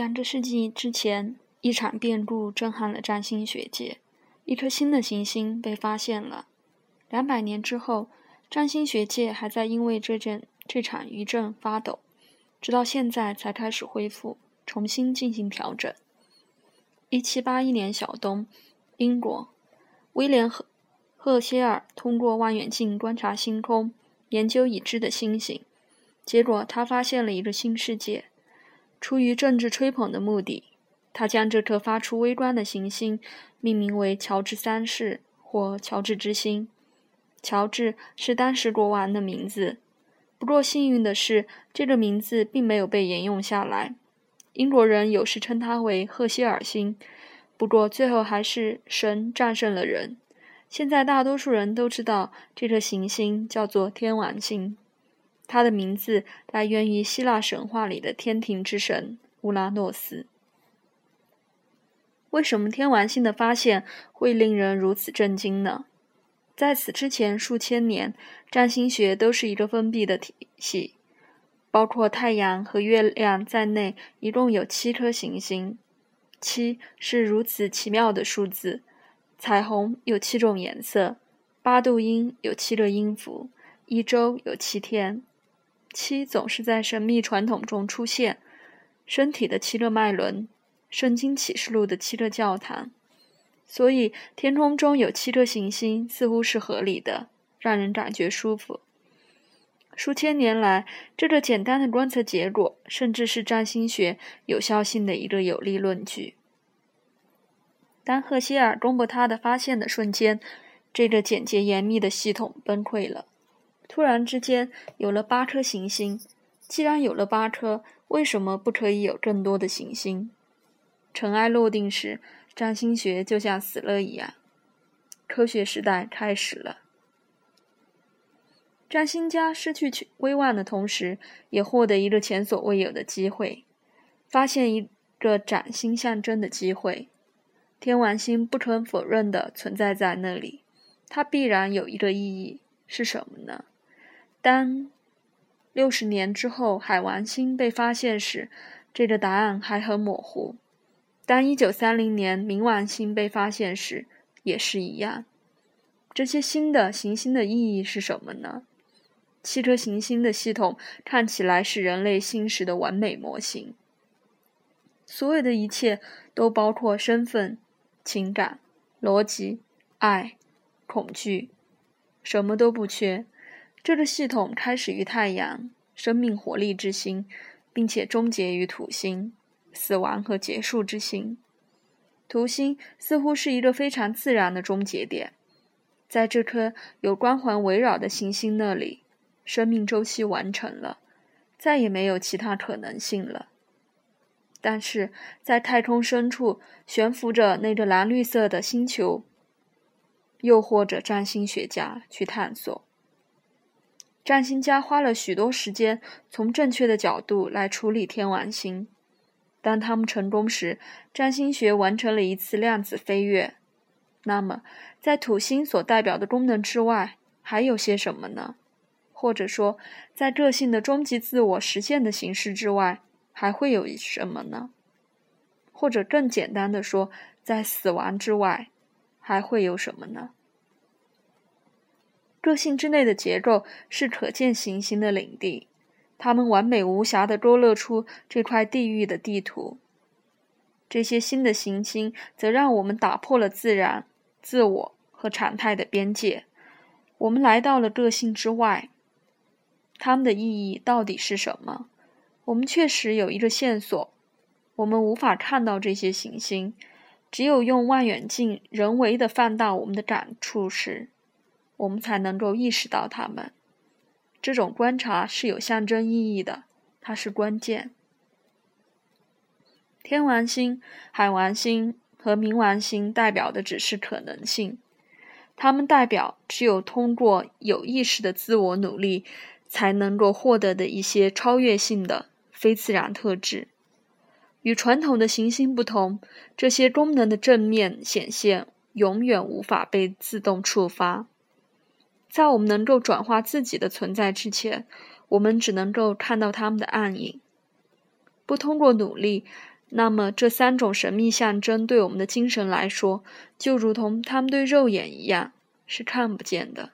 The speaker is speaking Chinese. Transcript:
两个世纪之前，一场变故震撼了占星学界，一颗新的行星被发现了。两百年之后，占星学界还在因为这件这场余震发抖，直到现在才开始恢复，重新进行调整。一七八一年小冬，英国，威廉赫赫歇尔通过望远镜观察星空，研究已知的星星，结果他发现了一个新世界。出于政治吹捧的目的，他将这颗发出微光的行星命名为乔治三世或乔治之星。乔治是当时国王的名字，不过幸运的是，这个名字并没有被沿用下来。英国人有时称它为赫歇尔星，不过最后还是神战胜了人。现在大多数人都知道这颗行星叫做天王星。它的名字来源于希腊神话里的天庭之神乌拉诺斯。为什么天王星的发现会令人如此震惊呢？在此之前数千年，占星学都是一个封闭的体系，包括太阳和月亮在内，一共有七颗行星。七是如此奇妙的数字，彩虹有七种颜色，八度音有七个音符，一周有七天。七总是在神秘传统中出现，身体的七个脉轮，圣经启示录的七个教堂，所以天空中有七颗行星似乎是合理的，让人感觉舒服。数千年来，这个简单的观测结果，甚至是占星学有效性的一个有力论据。当赫歇尔公布他的发现的瞬间，这个简洁严密的系统崩溃了。突然之间有了八颗行星，既然有了八颗，为什么不可以有更多的行星？尘埃落定时，占星学就像死了一样，科学时代开始了。占星家失去威望的同时，也获得一个前所未有的机会，发现一个崭新象征的机会。天王星不可否认的存在在那里，它必然有一个意义，是什么呢？当六十年之后海王星被发现时，这个答案还很模糊。当一九三零年冥王星被发现时，也是一样。这些新的行星的意义是什么呢？七颗行星的系统看起来是人类心识的完美模型，所有的一切都包括身份、情感、逻辑、爱、恐惧，什么都不缺。这个系统开始于太阳，生命活力之星，并且终结于土星，死亡和结束之星。土星似乎是一个非常自然的终结点，在这颗有光环围绕的行星那里，生命周期完成了，再也没有其他可能性了。但是在太空深处悬浮着那个蓝绿色的星球，诱惑着占星学家去探索。占星家花了许多时间，从正确的角度来处理天王星。当他们成功时，占星学完成了一次量子飞跃。那么，在土星所代表的功能之外，还有些什么呢？或者说，在个性的终极自我实现的形式之外，还会有什么呢？或者更简单的说，在死亡之外，还会有什么呢？个性之内的结构是可见行星的领地，它们完美无瑕地勾勒出这块地域的地图。这些新的行星则让我们打破了自然、自我和常态的边界，我们来到了个性之外。它们的意义到底是什么？我们确实有一个线索：我们无法看到这些行星，只有用望远镜人为的放大我们的感触时。我们才能够意识到它们。这种观察是有象征意义的，它是关键。天王星、海王星和冥王星代表的只是可能性，它们代表只有通过有意识的自我努力才能够获得的一些超越性的非自然特质。与传统的行星不同，这些功能的正面显现永远无法被自动触发。在我们能够转化自己的存在之前，我们只能够看到他们的暗影。不通过努力，那么这三种神秘象征对我们的精神来说，就如同他们对肉眼一样是看不见的。